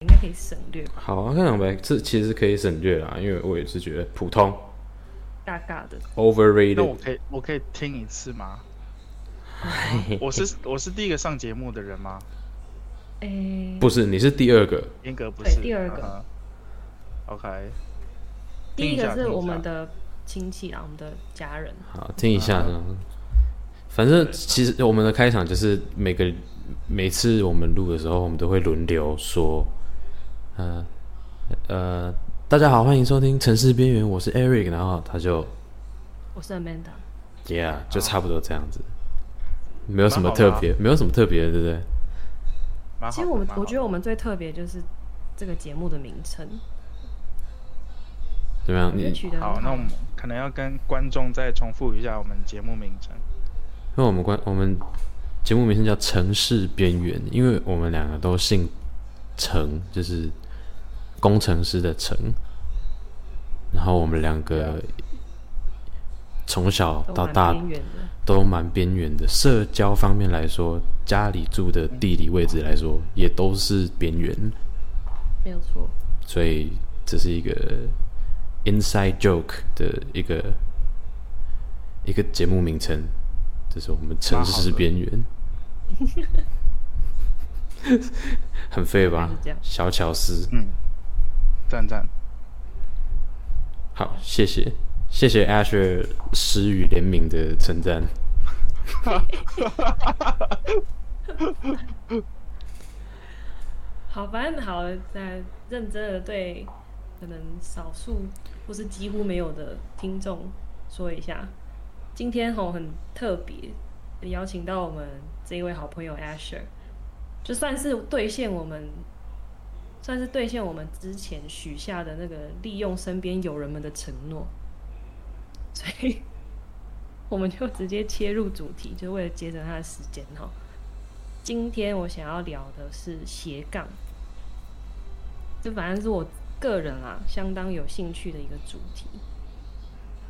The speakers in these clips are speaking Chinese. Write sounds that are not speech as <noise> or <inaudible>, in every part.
应该可以省略吧，好啊，看两白这其实可以省略啦，因为我也是觉得普通尬尬的。那我，overrated。可以我可以听一次吗？我是我是第一个上节目的人吗？诶、不是，你是第二个，严格不对是。第二个嗯哼 OK，第一个是我们的亲戚啊，我们的家人。好，听一下。反正其实我们的开场就是每个每次我们录的时候，我们都会轮流说，呃呃，大家好，欢迎收听《城市边缘》，我是 Eric，然后他就我是 Amanda，Yeah，就差不多这样子，没有什么特别，没有什么特别的，对不对？其实我们我觉得我们最特别就是这个节目的名称，怎么样？你好，那我们可能要跟观众再重复一下我们节目名称。因为我们关我们节目名称叫《城市边缘》，因为我们两个都姓程，就是工程师的程。然后我们两个从小到大。都蛮边缘的，社交方面来说，家里住的地理位置来说，也都是边缘，没有错。所以这是一个 inside joke 的一个一个节目名称，这是我们城市边缘，<laughs> 很废吧？小巧思，嗯，赞赞。好，谢谢谢谢 Asher 诗与联名的称赞。<laughs> 好，反正好在，认真的对可能少数或是几乎没有的听众说一下，今天吼很特别，邀请到我们这一位好朋友 Asher，就算是兑现我们，算是兑现我们之前许下的那个利用身边友人们的承诺，<laughs> 所以我们就直接切入主题，就为了节省他的时间哈。今天我想要聊的是斜杠，这反正是我个人啊相当有兴趣的一个主题。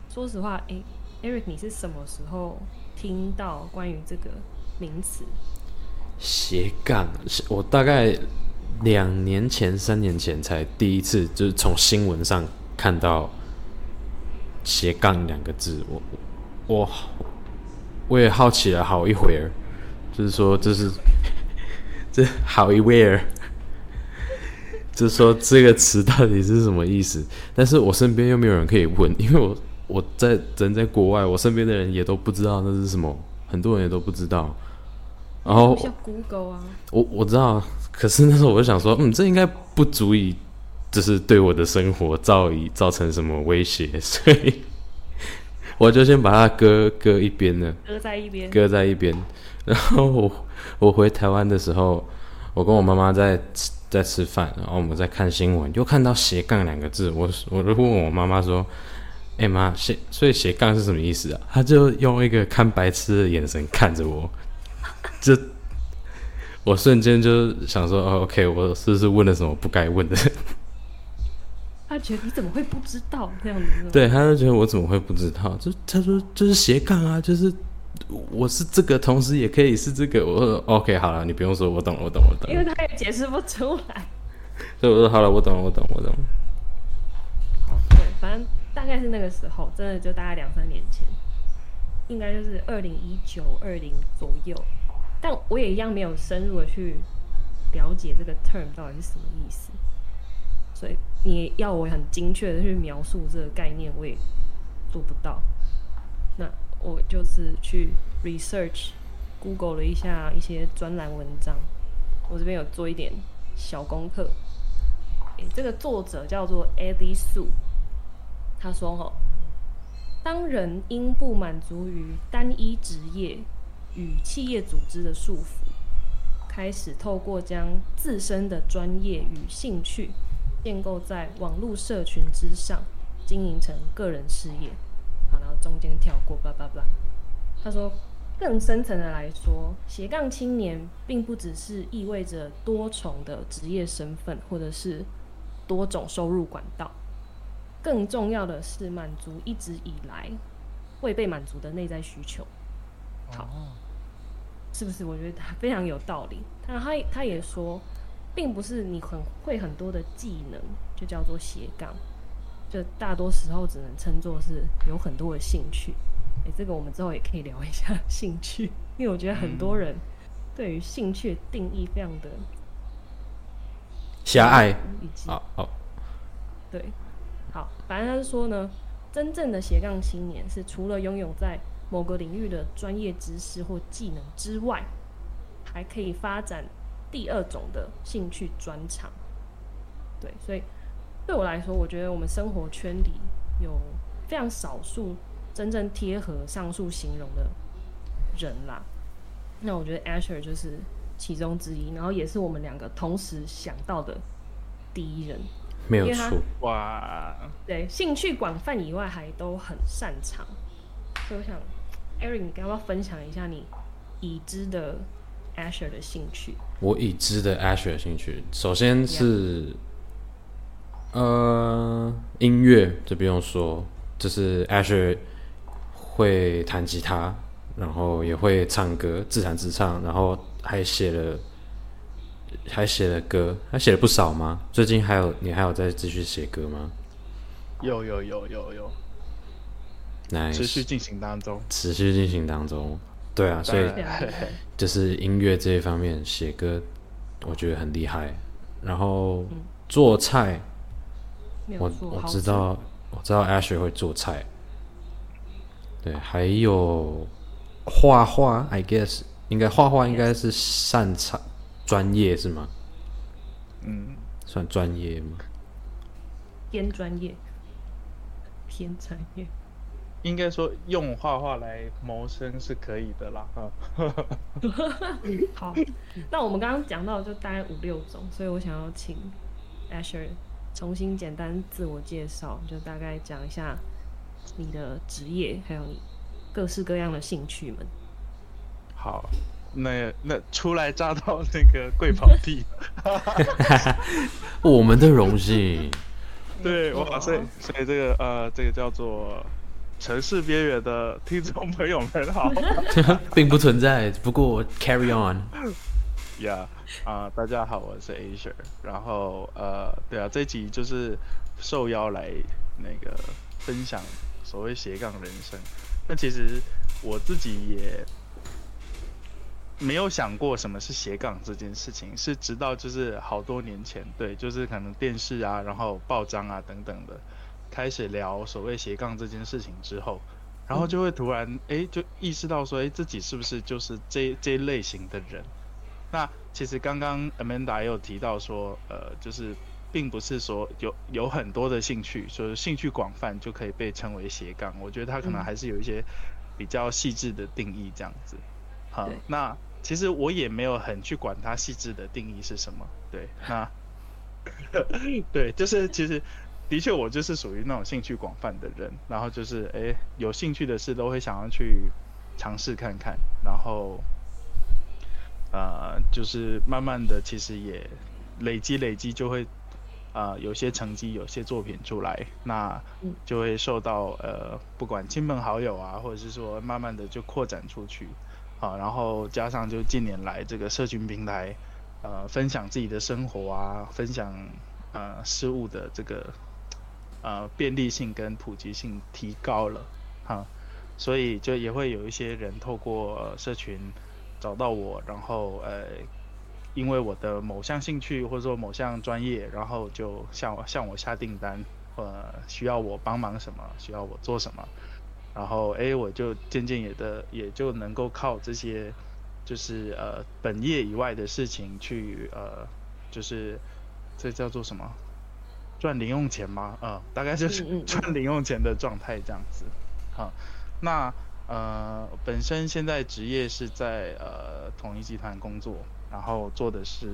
说实话，诶 e r i c 你是什么时候听到关于这个名词？斜杠，我大概两年前、三年前才第一次，就是从新闻上看到“斜杠”两个字。我我我也好奇了好一会儿，就是说这是这好一会儿，就是说这个词到底是什么意思？但是我身边又没有人可以问，因为我我在人在国外，我身边的人也都不知道那是什么，很多人也都不知道。然后像 Google 啊，我我知道，可是那时候我就想说，嗯，这应该不足以，就是对我的生活造以造成什么威胁，<laughs> 所以我就先把它搁搁一边了，搁在一边。搁在一边。然后我我回台湾的时候，我跟我妈妈在吃在吃饭，然后我们在看新闻，就看到斜杠两个字，我我就问我妈妈说：“哎、妈，斜所以斜杠是什么意思啊？”她就用一个看白痴的眼神看着我，这我瞬间就想说：“哦，OK，我是不是问了什么不该问的？” <laughs> 他觉得你怎么会不知道这样子？对，他就觉得我怎么会不知道？就他说就是斜杠啊，就是我是这个，同时也可以是这个。我说 OK，好了，你不用说，我懂了，我懂，我懂。因为他也解释不出来。所以我说好了，我懂了，我懂，我懂了。对，反正大概是那个时候，真的就大概两三年前，应该就是二零一九、二零左右。但我也一样没有深入的去了解这个 term 到底是什么意思，所以你要我很精确的去描述这个概念，我也做不到。那我就是去 research Google 了一下一些专栏文章，我这边有做一点小功课。诶这个作者叫做 Eddie Su，他说：“哈，当人因不满足于单一职业与企业组织的束缚，开始透过将自身的专业与兴趣建构在网络社群之上，经营成个人事业。好，然后中间跳过，巴拉巴拉。他说，更深层的来说，斜杠青年并不只是意味着多重的职业身份，或者是多种收入管道。更重要的是，满足一直以来未被满足的内在需求。好，是不是？我觉得他非常有道理。他他他也说，并不是你很会很多的技能就叫做斜杠，就大多时候只能称作是有很多的兴趣。哎，这个我们之后也可以聊一下兴趣，<laughs> 因为我觉得很多人对于兴趣定义非常的狭隘。好，好，对，好，反正他是说呢，真正的斜杠青年是除了拥有在某个领域的专业知识或技能之外，还可以发展第二种的兴趣专长。对，所以对我来说，我觉得我们生活圈里有非常少数。真正贴合上述形容的人啦，那我觉得 Asher 就是其中之一，然后也是我们两个同时想到的第一人，没有错。哇，对，兴趣广泛以外还都很擅长。所以我想，Eric，你要不要分享一下你已知的 Asher 的兴趣？我已知的 Asher 兴趣，首先是呃音乐，这不用说，就是 Asher。会弹吉他，然后也会唱歌，自弹自唱，然后还写了，还写了歌，还写了不少吗？最近还有你还有在继续写歌吗？有有有有有，来持续进行当中，持续进行当中，对啊，所以就是音乐这一方面写歌，我觉得很厉害。然后做菜，我我知道我知道 Ashley 会做菜。对，还有画画，I guess 应该画画应该是擅长专业是吗？嗯，算专业吗？偏专业，偏专业，应该说用画画来谋生是可以的啦。<laughs> 好，那我们刚刚讲到就大概五六种，所以我想要请 Asher 重新简单自我介绍，就大概讲一下。你的职业，还有你各式各样的兴趣们。好，那那初来乍到那个贵宝地，<laughs> 我们的荣幸。对，哇，所以所以这个呃，这个叫做城市边缘的听众朋友们好，<laughs> 并不存在。不过 carry on。Yeah，啊，大家好，我是 Asia。然后呃，对啊，这集就是受邀来那个分享。所谓斜杠人生，那其实我自己也没有想过什么是斜杠这件事情，是直到就是好多年前，对，就是可能电视啊，然后报章啊等等的，开始聊所谓斜杠这件事情之后，然后就会突然哎，就意识到说，哎，自己是不是就是这这一类型的人？那其实刚刚 Amanda 也有提到说，呃，就是。并不是说有有很多的兴趣，就是兴趣广泛就可以被称为斜杠。我觉得他可能还是有一些比较细致的定义这样子。好，那其实我也没有很去管它细致的定义是什么。对，那 <laughs> 对，就是其实的确我就是属于那种兴趣广泛的人，然后就是哎有兴趣的事都会想要去尝试看看，然后呃就是慢慢的其实也累积累积就会。啊，有些成绩，有些作品出来，那就会受到呃，不管亲朋好友啊，或者是说慢慢的就扩展出去，啊，然后加上就近年来这个社群平台，呃，分享自己的生活啊，分享呃事物的这个呃便利性跟普及性提高了，哈，所以就也会有一些人透过社群找到我，然后呃。因为我的某项兴趣或者说某项专业，然后就向向我下订单，呃，需要我帮忙什么，需要我做什么，然后哎，我就渐渐也的也就能够靠这些，就是呃本业以外的事情去呃，就是这叫做什么，<laughs> 赚零用钱吗？呃，大概就是 <laughs> 赚零用钱的状态这样子。好，那呃本身现在职业是在呃统一集团工作。然后做的是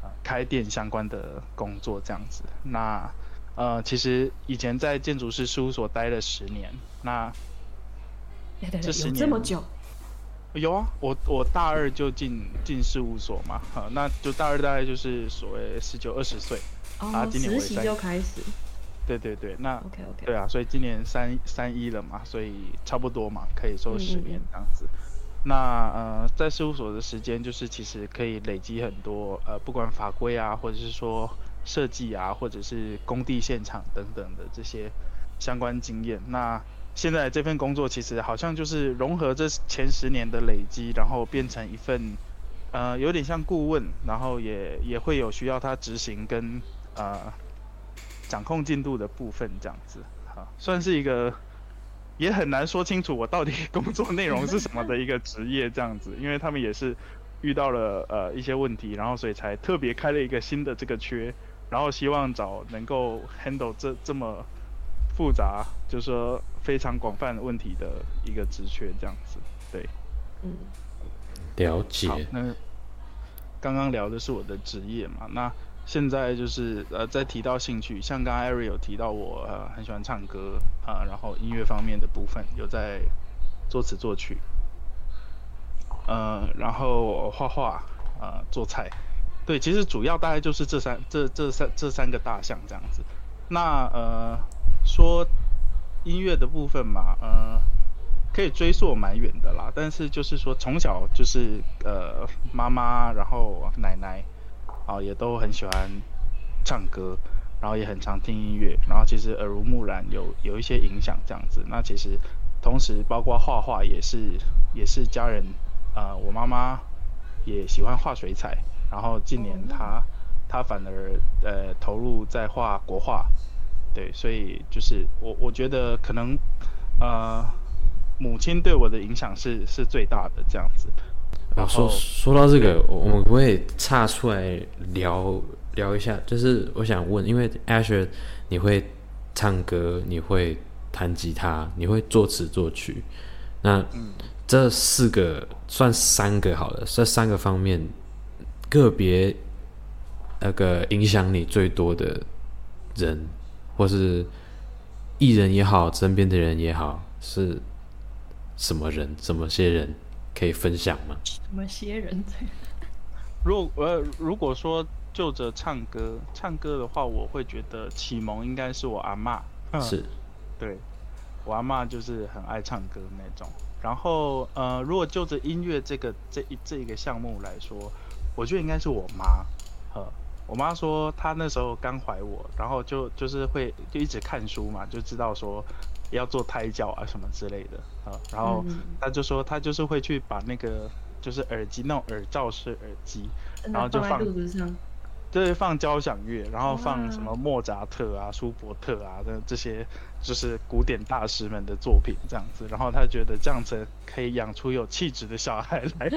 呃开店相关的工作这样子。那呃其实以前在建筑师事务所待了十年。那这十年这么久？有啊，我我大二就进进事务所嘛，哈，那就大二大概就是所谓十九二十岁啊，今年实习就开始。对对对，那 OK OK，对啊，所以今年三三一了嘛，所以差不多嘛，可以说十年这样子。那呃，在事务所的时间，就是其实可以累积很多呃，不管法规啊，或者是说设计啊，或者是工地现场等等的这些相关经验。那现在这份工作其实好像就是融合这前十年的累积，然后变成一份呃，有点像顾问，然后也也会有需要他执行跟呃。掌控进度的部分，这样子，哈，算是一个也很难说清楚我到底工作内容是什么的一个职业，这样子，<laughs> 因为他们也是遇到了呃一些问题，然后所以才特别开了一个新的这个缺，然后希望找能够 handle 这这么复杂，就是说非常广泛问题的一个职缺，这样子，对，嗯，了解。那刚刚聊的是我的职业嘛，那。现在就是呃，在提到兴趣，像刚刚 Ari 有提到我呃很喜欢唱歌啊，然后音乐方面的部分有在作词作曲，呃，然后画画啊，做菜，对，其实主要大概就是这三这这三这三个大项这样子。那呃说音乐的部分嘛，呃可以追溯蛮远的啦，但是就是说从小就是呃妈妈，然后奶奶。啊，也都很喜欢唱歌，然后也很常听音乐，然后其实耳濡目染，有有一些影响这样子。那其实同时包括画画也是也是家人，呃，我妈妈也喜欢画水彩，然后近年她她反而呃投入在画国画，对，所以就是我我觉得可能呃母亲对我的影响是是最大的这样子。啊，说说到这个，我们可以岔出来聊聊一下。就是我想问，因为 Asher，你会唱歌，你会弹吉他，你会作词作曲，那这四个算三个好了，这三个方面个别那个影响你最多的人，或是艺人也好，身边的人也好，是什么人？怎么些人？可以分享吗？什么些人？如果呃，如果说就着唱歌，唱歌的话，我会觉得启蒙应该是我阿妈。是，对，我阿妈就是很爱唱歌那种。然后呃，如果就着音乐这个这一这一个项目来说，我觉得应该是我妈。呵，我妈说她那时候刚怀我，然后就就是会就一直看书嘛，就知道说。要做胎教啊什么之类的啊，然后他就说他就是会去把那个就是耳机那种耳罩式耳机，然后就放对放交响乐，然后放什么莫扎特啊、舒伯特啊的这些就是古典大师们的作品这样子，然后他觉得这样子可以养出有气质的小孩来，<laughs>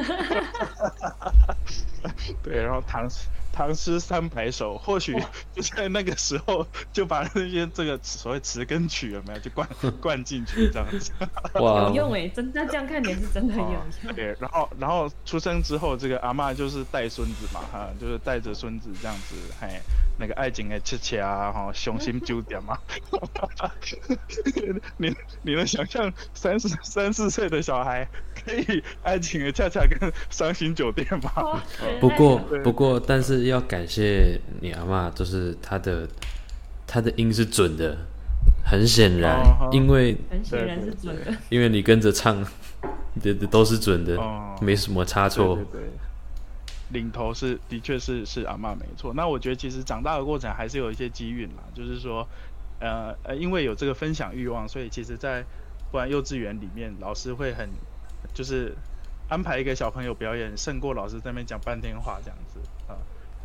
<laughs> 对，然后唐。唐诗三百首，或许就在那个时候就把那些这个所谓词根曲有没有就灌 <laughs> 灌进去这样子，有用哎，真那这样看也是真的有用。对，然后然后出生之后，这个阿妈就是带孙子嘛哈，就是带着孙子这样子，嘿，那个爱情的切切啊哈，雄心酒店嘛，<laughs> 你你能想象三十三四岁的小孩可以爱情的恰恰跟伤心酒店吗？不过不过但是。要感谢你阿妈，就是她的她的音是准的，很显然，因为很显然是准的，因为你跟着唱，的都是准的，没什么差错。对，领头是的确是是阿妈没错。那我觉得其实长大的过程还是有一些机运啦，就是说，呃呃，因为有这个分享欲望，所以其实在不然幼稚园里面，老师会很就是安排一个小朋友表演，胜过老师在那边讲半天话这样子啊。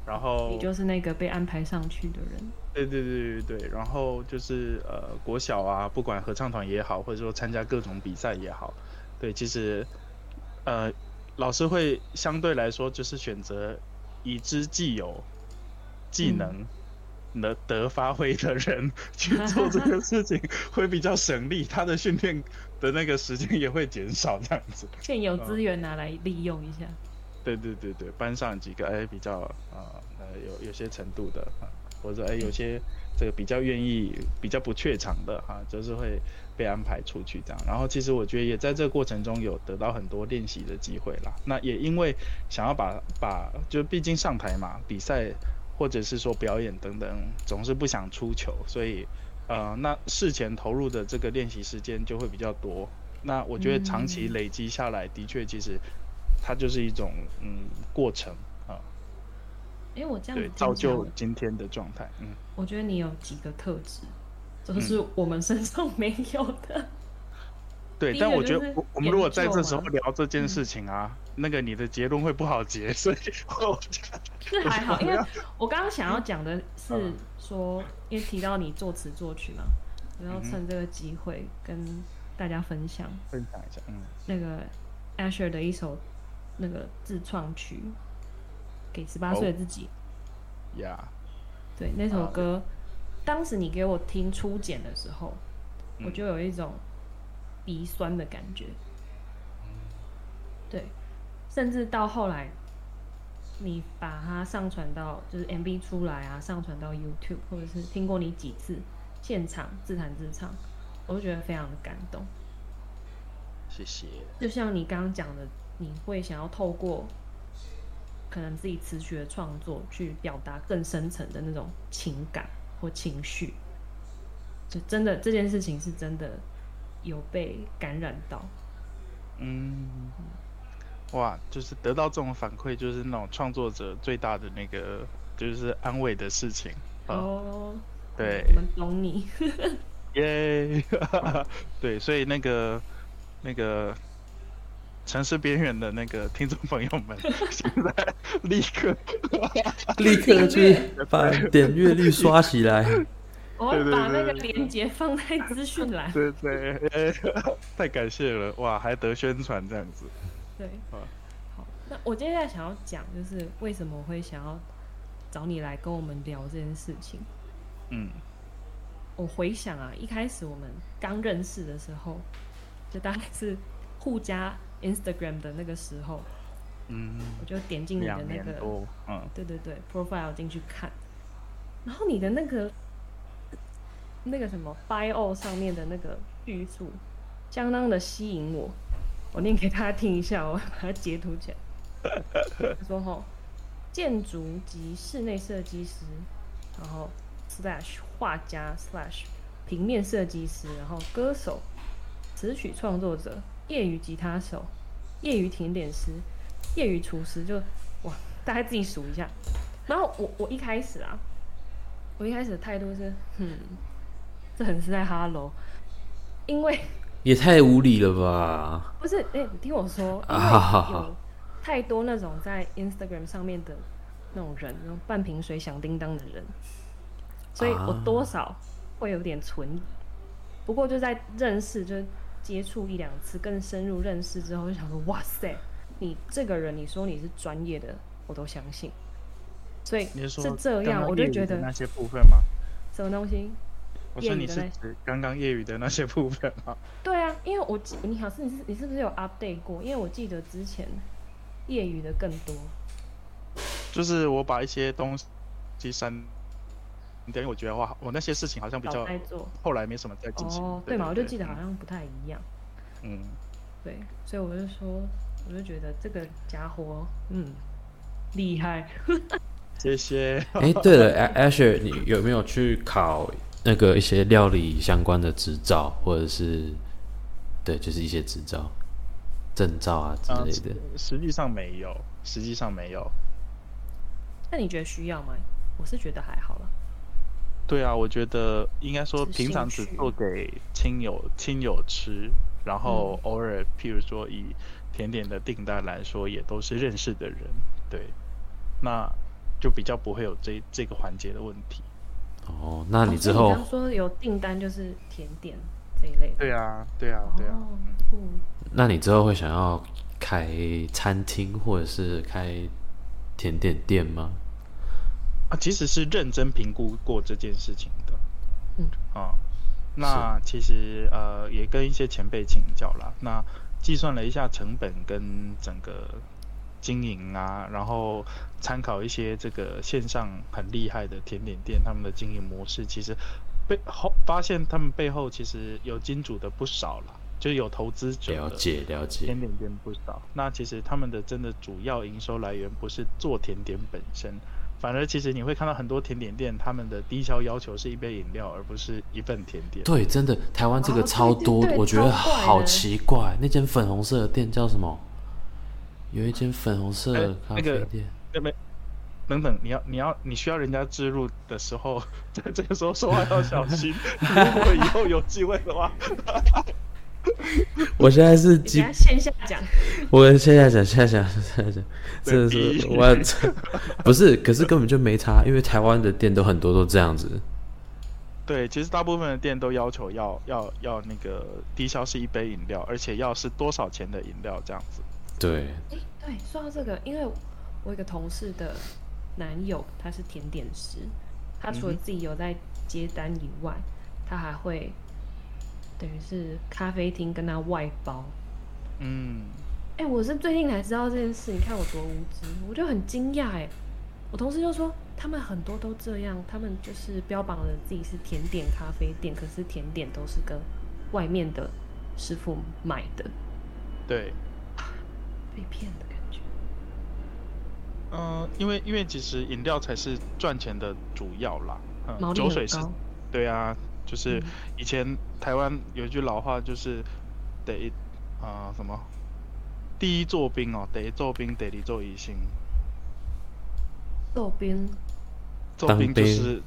然后你就是那个被安排上去的人。对对对对对，然后就是呃国小啊，不管合唱团也好，或者说参加各种比赛也好，对，其实呃老师会相对来说就是选择已知既有技能能得发挥的人去做这个事情，会比较省力，他的训练的那个时间也会减少，这样子。现有资源拿来利用一下。对对对对，班上几个哎比较啊呃有有些程度的啊，或者哎有些这个比较愿意比较不怯场的哈，就是会被安排出去这样。然后其实我觉得也在这个过程中有得到很多练习的机会啦。那也因为想要把把就毕竟上台嘛，比赛或者是说表演等等，总是不想出糗，所以呃，那事前投入的这个练习时间就会比较多。那我觉得长期嗯累积下来，的确其实它就是一种嗯过程啊，哎、我这样造就今天的状态。嗯，我觉得你有几个特质，都是我们身上没有的。对。但我觉得我我们如果在这时候聊这件事情啊，那个你的结论会不好结，<laughs> 所以我觉得这还好，因为我刚刚想要讲的是嗯说，因为提到你作词作曲嘛，我要嗯哼趁这个机会跟大家分享分享一下，嗯那个 Asher 的一首那个自创曲，给十八哦岁的自己。呀，对，那首啊歌，当时你给我听初剪的时候，我嗯就有一种鼻酸的感觉。对，甚至到后来，你把它上传到就是 MV 出来啊，上传到 YouTube，或者是听过你几次现场自弹自唱，我都觉得非常的感动。谢谢。就像你刚刚讲的，你会想要透过可能自己词曲的创作去表达更深层的那种情感或情绪，就真的这件事情是真的有被感染到。嗯，哇，就是得到这种反馈，就是那种创作者最大的那个就是安慰的事情。啊，哦，对我们懂你。<laughs> 耶，<laughs> 对，所以那个那个城市边缘的那个听众朋友们，<laughs> 现在立刻立刻去把点阅率刷起来。我把那个对链接放在资讯栏。对对，哎太感谢了，哇，还得宣传这样子。对，啊好，那我接下来想要讲就是为什么我会想要找你来跟我们聊这件事情。嗯我回想啊，一开始我们刚认识的时候，就大概是互加 Instagram 的那个时候，嗯，我就点进你的那个，嗯对对对，profile 进去看，然后你的那个那个什么 bio 上面的那个叙述，相当的吸引我。我念给大家听一下，我 <laughs> 把它截图起来。他说：“吼，建筑及室内设计师，然后 slash 画家 slash 平面设计师，然后歌手、词曲创作者、业余吉他手、业余甜点师、业余厨师，就哇，大家自己数一下。然后我我一开始啊，我一开始的态度是，嗯，这很是在哈喽，因为 <laughs> 也太无理了吧！不是，哎、你听我说，因为啊有太多那种在 Instagram 上面的那种人，那种半瓶水响叮当的人，所以我啊多少会有点存疑。不过就在认识，就是接触一两次，更深入认识之后，就想说，哇塞，你这个人，你说你是专业的，我都相信。所以你是这样，我就觉得那些部分吗？什么东西？我说你是指刚刚业余的那些部分吗？对啊，因为我记你好像你是你是不是有 update 过？因为我记得之前业余的更多。就是我把一些东西删掉，因为我觉得哇，我那些事情好像比较在做后来没什么再进行。哦，对嘛，我就记得嗯好像不太一样，嗯，对，所以我就说，我就觉得这个家伙，嗯，厉害，谢谢。哎、对了，A-，Asher，你有没有去考那个一些料理相关的执照，或者是对，就是一些执照、证照啊之啊类的？实际上没有，实际上没有。那你觉得需要吗？我是觉得还好了，对啊，我觉得应该说平常只做给亲友亲友吃，然后嗯偶尔譬如说以甜点的订单来说，也都是认识的人，对，那就比较不会有这这个环节的问题。哦，那你之后刚说有订单就是甜点这一类的，对啊，对啊，对啊。嗯，那你之后会想要开餐厅或者是开甜点店吗？啊，其实是认真评估过这件事情的。嗯啊，那其实呃也跟一些前辈请教了，那计算了一下成本跟整个经营啊，然后参考一些这个线上很厉害的甜点店他们的经营模式，其实背后发现他们背后其实有金主的不少了，就是有投资者了解了解甜，点店不少。那其实他们的真的主要营收来源不是做甜点本身，反而其实你会看到很多甜点店，他们的低消要求是一杯饮料，而不是一份甜点。对，真的，台湾这个哦超多，我觉得好奇怪。那间粉红色的店叫什么？有一间粉红色的哎咖啡店。等等，你要你要你需要人家置入的时候，<laughs> 在这个时候说话要小心。<laughs> 如果以后有机会的话，<laughs> 我现在是线下讲，我线下讲，线下讲，线下讲，真的是我要不是，可是根本就没差，因为台湾的店都很多都这样子。对，其实大部分的店都要求要要要那个低消是一杯饮料，而且要是多少钱的饮料这样子。对，哎、对，说到这个，因为我有一个同事的男友他是甜点师，他除了自己有在接单以外，他还会等于是咖啡厅跟他外包。嗯，哎、我是最近才知道这件事，你看我多无知，我就很惊讶哎。我同事就说，他们很多都这样，他们就是标榜了自己是甜点咖啡店，可是甜点都是跟外面的师傅买的，对，<laughs> 被骗的感觉。嗯、因为因为其实饮料才是赚钱的主要啦。酒水是高，对啊，就是嗯以前台湾有一句老话，就是得啊、什么，第一做兵哦，得做兵，得离做一星。豆兵做兵兵就是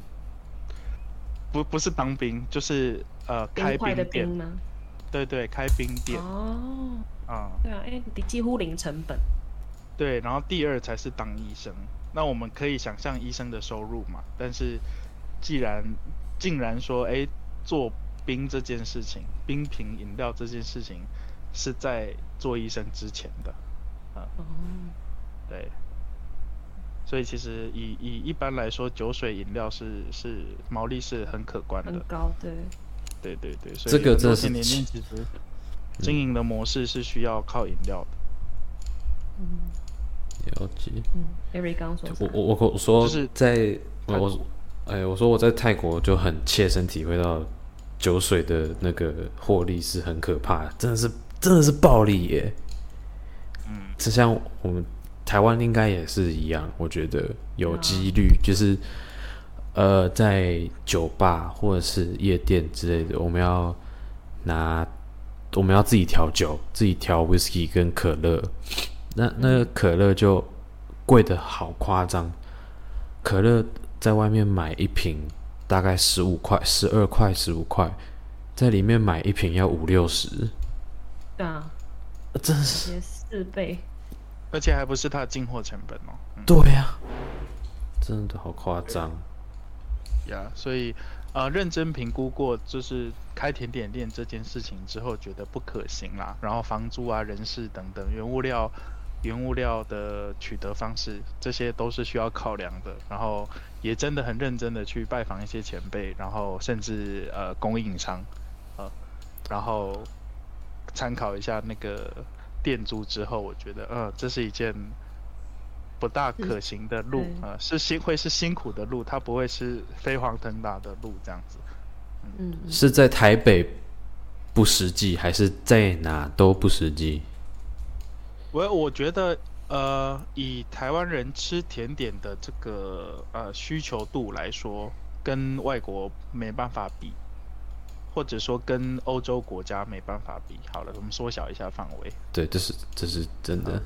不不是当兵，就是呃开冰块的吗？对对，开兵店哦，啊、对啊，哎、你几乎零成本。对，然后第二才是当医生。那我们可以想象医生的收入嘛？但是既然竟然说，哎，做冰这件事情，冰瓶饮料这件事情是在做医生之前的，啊，哦，对。所以其实以以一般来说，酒水饮料是是毛利是很可观的，很高，对。对对对。所这个以很多真的是甜点店其实经营的模式是需要靠饮料的。嗯了解。嗯，Eric 刚刚说我我我我说就是在我我哎，我说我在泰国就很切身体会到酒水的那个获利是很可怕的，真的是真的是暴利耶。嗯，就像我们台湾应该也是一样，我觉得有啊几率就是呃，在酒吧或者是夜店之类的，我们要拿我们要自己调酒，自己调 whisky 跟可乐，那那个可乐就贵的好夸张，可乐在外面买一瓶大概十五块、十二块、十五块，在里面买一瓶要五六十，对啊，真是四倍。而且还不是它的进货成本哦。嗯对呀、真的好夸张。呀所以呃，认真评估过就是开甜点店这件事情之后，觉得不可行啦。然后房租啊、人事等等，原物料、原物料的取得方式，这些都是需要考量的。然后也真的很认真的去拜访一些前辈，然后甚至呃供应商，呃，然后参考一下那个店租之后，我觉得呃这是一件不大可行的路对啊、呃，是辛会是辛苦的路，它不会是飞黄腾达的路这样子。嗯，嗯是在台北不实际，还是在哪都不实际？我我觉得，呃，以台湾人吃甜点的这个呃需求度来说，跟外国没办法比，或者说跟欧洲国家没办法比。好了，我们缩小一下范围。对，这是这是真的。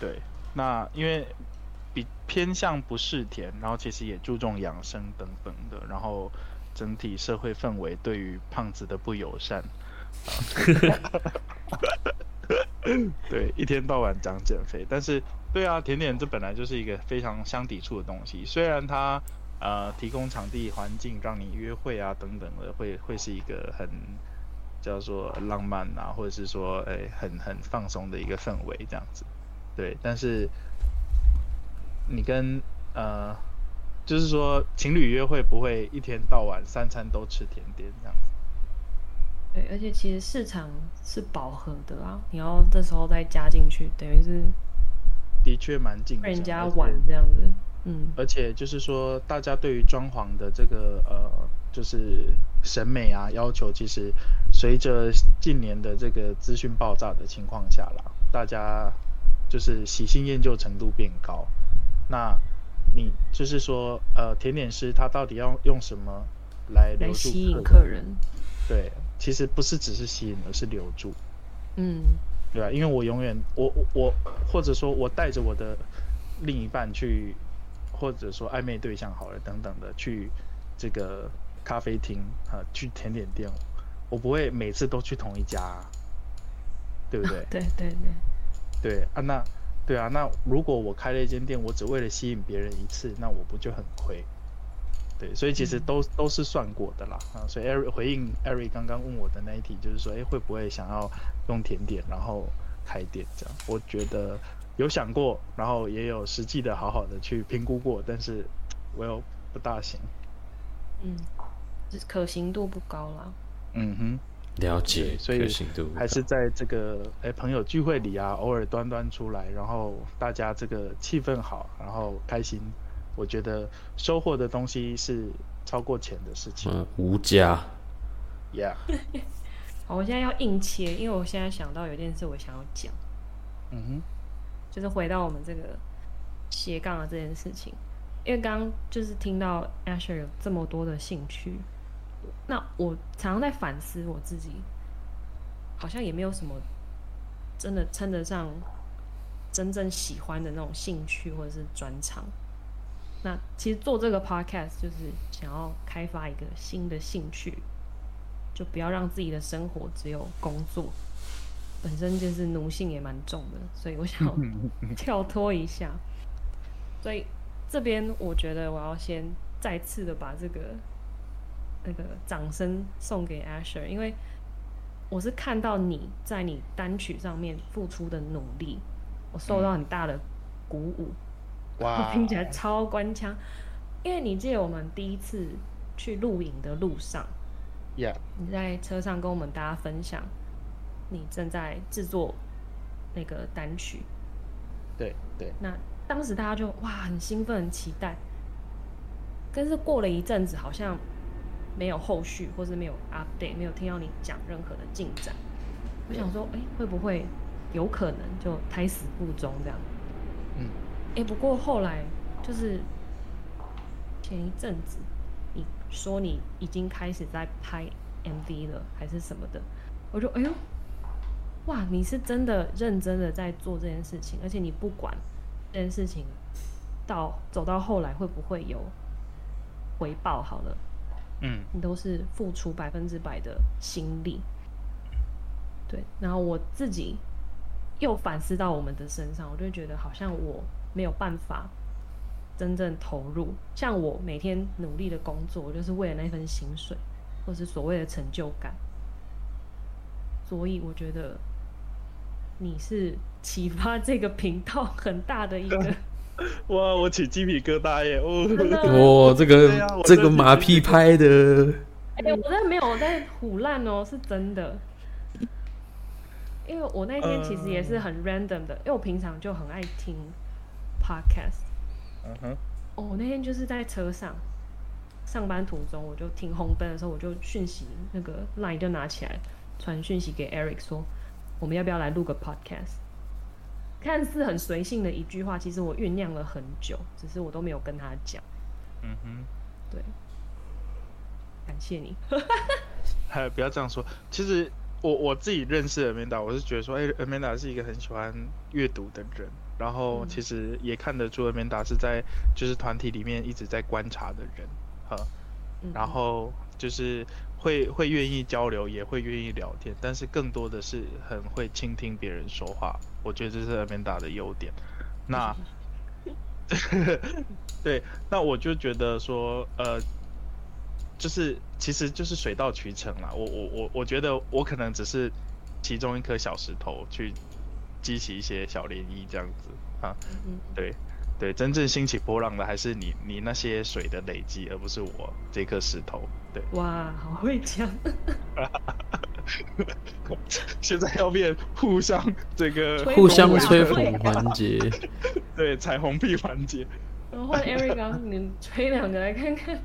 对，那因为比偏向不是甜，然后其实也注重养生等等的，然后整体社会氛围对于胖子的不友善。啊 <laughs> 对，一天到晚讲减肥，但是对啊，甜点这本来就是一个非常相抵触的东西。虽然它呃提供场地环境让你约会啊等等的，会会是一个很叫做浪漫啊，或者是说诶、很很放松的一个氛围这样子。对，但是你跟呃，就是说情侣约会不会一天到晚三餐都吃甜点这样子。对，而且其实市场是饱和的啊，你要这时候再加进去，等于是的确蛮竞争，被人家玩这样子。嗯，而且就是说，大家对于装潢的这个呃，就是审美啊要求，其实随着近年的这个资讯爆炸的情况下啦，大家就是喜新厌旧程度变高。那你就是说，呃，甜点师他到底要用什么来留住来吸引客客人。对，其实不是只是吸引，而是留住，嗯对吧？因为我永远，我我我，或者说我带着我的另一半去，或者说暧昧对象好了等等的去这个咖啡厅啊、去甜点店，我不会每次都去同一家啊、对不对？对对对，对啊，那对啊，那如果我开了一间店，我只为了吸引别人一次，那我不就很亏？对，所以其实都、都是算过的啦啊。所以 Eric 回应 Eric 刚刚问我的那一题，就是说，哎，会不会想要用甜点然后开店这样？我觉得有想过，然后也有实际的好好的去评估过，但是我又不大行。嗯，可行度不高啦。嗯哼。了解，，所以可行度还是在这个哎朋友聚会里啊，偶尔端端出来，然后大家这个气氛好，然后开心，我觉得收获的东西是超过钱的事情。嗯无价。Yeah，<laughs> 好，我现在要硬切，因为我现在想到有件事我想要讲，嗯就是回到我们这个斜杠的这件事情，因为刚刚就是听到 Asher 有这么多的兴趣，那我常常在反思我自己，好像也没有什么真的称得上真正喜欢的那种兴趣或者是专长。那其实做这个 podcast 就是想要开发一个新的兴趣，就不要让自己的生活只有工作。本身就是奴性也蛮重的，所以我想要跳脱一下。<laughs> 所以这边我觉得我要先再次的把这个那个掌声送给 Asher，因为我是看到你在你单曲上面付出的努力，我受到很大的鼓舞。哼，哇，<laughs> 听起来超官腔。因为你记得我们第一次去露营的路上，，Yeah，你在车上跟我们大家分享，你正在制作那个单曲。对对，那当时大家就哇很兴奋、很期待，但是过了一阵子，好像没有后续，或是没有 update，没有听到你讲任何的进展。我想说，哎、会不会有可能就胎死腹中这样？嗯哎、不过后来就是前一阵子，你说你已经开始在拍 MV 了，还是什么的，我就哎呦，哇，你是真的认真的在做这件事情，而且你不管这件事情到走到后来会不会有回报，好了，嗯你都是付出百分之百的心力。对，然后我自己又反思到我们的身上，我就觉得好像我没有办法真正投入。像我每天努力的工作，我就是为了那份薪水，或是所谓的成就感。所以我觉得你是启发这个频道很大的一个，<laughs> 哇，我起鸡皮疙瘩耶！哦，哇，<laughs> 这个这个马屁拍的，哎、我真的没有在胡乱哦，是真的。因为我那天其实也是很 random 的，因为我平常就很爱听 podcast。嗯哼，哦，我那天就是在车上上班途中，我就停红灯的时候，我就讯息那个 line 就拿起来传讯息给 Eric 说，我们要不要来录个 podcast？看似很随性的一句话，其实我酝酿了很久，只是我都没有跟他讲。嗯哼。对，感谢你。还 <laughs> 不要这样说。其实我我自己认识 Amanda，我是觉得说，哎、a m a n d a 是一个很喜欢阅读的人，然后嗯其实也看得出 Amanda 是在就是团体里面一直在观察的人，哈，嗯然后就是会会愿意交流，也会愿意聊天，但是更多的是很会倾听别人说话，我觉得这是 Amanda 的优点。那 <laughs> 对，那我就觉得说，呃，就是其实就是水到渠成啦。我我我我觉得我可能只是其中一颗小石头去激起一些小涟漪这样子啊。嗯对对，真正兴起波浪的还是你你那些水的累积，而不是我这颗石头。对，哇，好会讲。<laughs> 现在要变互相这个互相吹啊捧环节。<laughs> 对彩虹屁环节。然后换 Eric 啊，你吹两个来看看。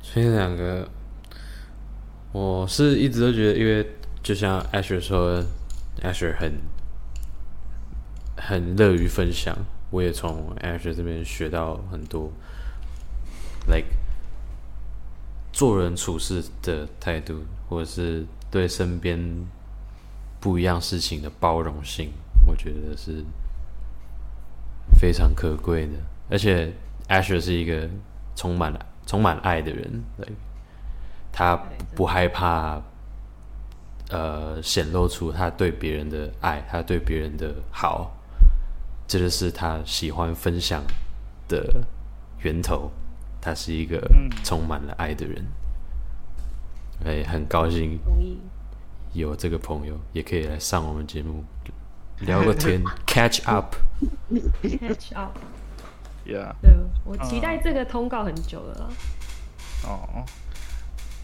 吹两个，我是一直都觉得，因为就像 Asher 说，Asher 很很乐于分享，我也从 Asher 这边学到很多，like 做人处事的态度，或者是对身边不一样事情的包容性，我觉得是非常可贵的。而且 Asher 是一个充满了充满爱的人，对，他不害怕。呃，显露出他对别人的爱，他对别人的好，这就是他喜欢分享的源头。他是一个充满了爱的人，哎，很高兴有这个朋友，也可以来上我们节目聊个天，<laughs> catch up，catch up，yeah，对我期待这个通告很久了。哦。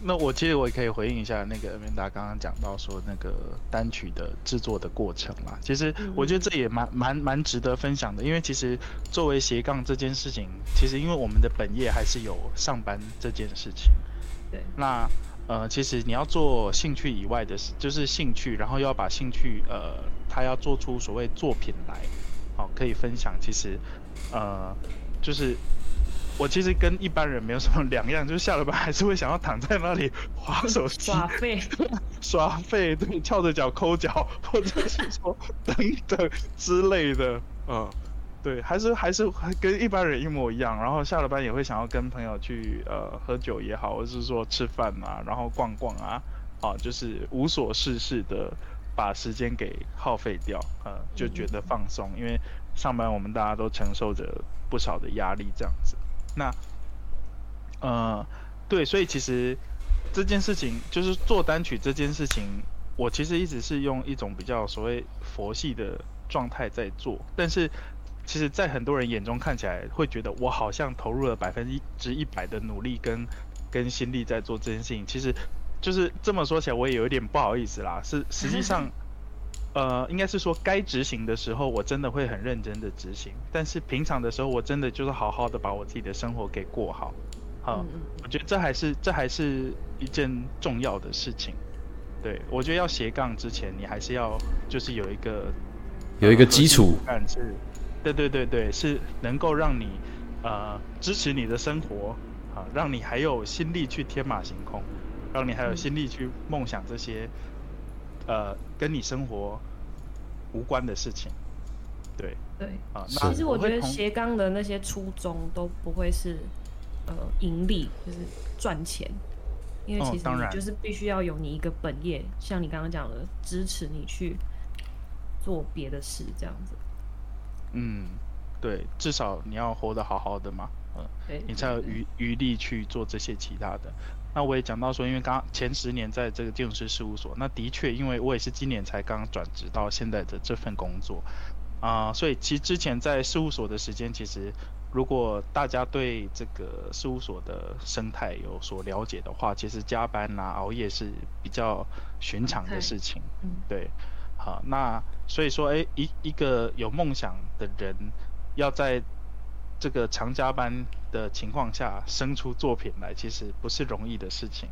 那我其实我也可以回应一下那个明达刚刚讲到说那个单曲的制作的过程啦。其实我觉得这也蛮蛮蛮值得分享的，因为其实作为斜杠这件事情，其实因为我们的本业还是有上班这件事情。对。那呃，其实你要做兴趣以外的事，就是兴趣，然后要把兴趣呃，他要做出所谓作品来，好可以分享。其实呃，就是。我其实跟一般人没有什么两样，就是下了班还是会想要躺在那里划手机、耍废、<laughs> 耍废，对，翘着脚抠脚，或者是说等等之类的，嗯，对，还是还是跟一般人一模一样。然后下了班也会想要跟朋友去呃喝酒也好，或者是说吃饭啊，然后逛逛啊，啊，就是无所事事的把时间给耗费掉，呃，就觉得放松，因为上班我们大家都承受着不少的压力，这样子。那，呃，对，所以其实这件事情就是做单曲这件事情，我其实一直是用一种比较所谓佛系的状态在做，但是其实，在很多人眼中看起来会觉得我好像投入了百分之一百的努力跟跟心力在做这件事情，其实就是这么说起来，我也有一点不好意思啦，是实际上。呃，应该是说该执行的时候，我真的会很认真的执行。但是平常的时候，我真的就是好好的把我自己的生活给过好。好，我觉得这还是这还是一件重要的事情。对，我觉得要斜杠之前，你还是要就是有一个有一个基础，是，对对对对，是能够让你呃支持你的生活啊，让你还有心力去天马行空，让你还有心力去梦想这些。呃，跟你生活无关的事情，对对啊。其实我觉得斜杠的那些初衷都不会是呃盈利，就是赚钱，因为其实你就是必须要有你一个本业，像你刚刚讲的，支持你去做别的事这样子。嗯，对，至少你要活得好好的嘛，嗯，你才有余余力去做这些其他的。那我也讲到说，因为刚前十年在这个建筑师事务所，那的确，因为我也是今年才刚转职到现在的这份工作，啊，所以其实之前在事务所的时间，其实如果大家对这个事务所的生态有所了解的话，其实加班啊、熬夜是比较寻常的事情，嗯，对，好，那所以说，哎，一一个有梦想的人要在。这个长加班的情况下生出作品来，其实不是容易的事情。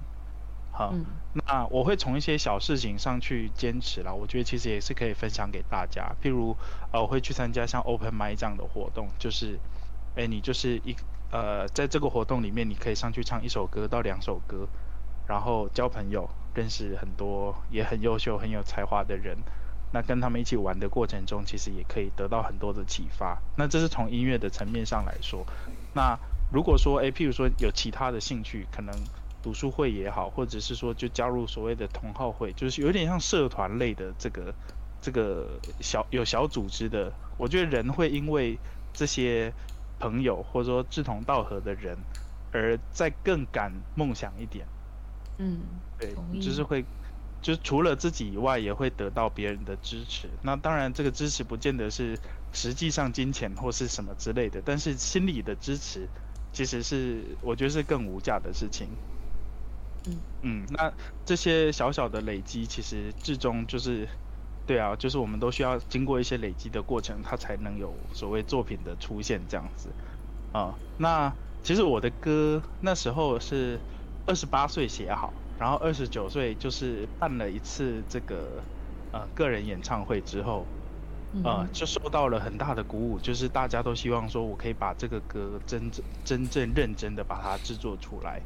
好，那我会从一些小事情上去坚持啦。我觉得其实也是可以分享给大家。譬如，呃，我会去参加像 Open m i 这样的活动，就是，哎，你就是一呃，在这个活动里面，你可以上去唱一首歌到两首歌，然后交朋友，认识很多也很优秀、很有才华的人。那跟他们一起玩的过程中，其实也可以得到很多的启发。那这是从音乐的层面上来说。那如果说，诶，譬如说有其他的兴趣，可能读书会也好，或者是说就加入所谓的同好会，就是有点像社团类的这个这个小有小组织的。我觉得人会因为这些朋友或者说志同道合的人，而再更敢梦想一点。嗯，对，就是会。就除了自己以外，也会得到别人的支持。那当然，这个支持不见得是实际上金钱或是什么之类的，但是心理的支持，其实是我觉得是更无价的事情。嗯嗯，那这些小小的累积，其实最终就是，对啊，就是我们都需要经过一些累积的过程，它才能有所谓作品的出现这样子。啊，那其实我的歌那时候是二十八岁写好。然后二十九岁就是办了一次这个呃个人演唱会之后，呃，就受到了很大的鼓舞，就是大家都希望说我可以把这个歌真正真正认真的把它制作出来。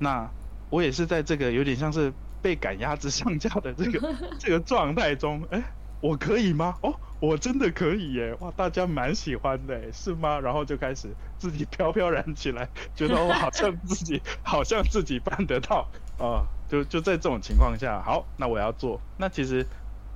那我也是在这个有点像是被赶鸭子上架的这个 <laughs> 这个状态中，哎，我可以吗？哦，我真的可以耶！哇，大家蛮喜欢的，是吗？然后就开始自己飘飘然起来，觉得我好像自己好像自己办得到啊！就就在这种情况下，好，那我要做。那其实，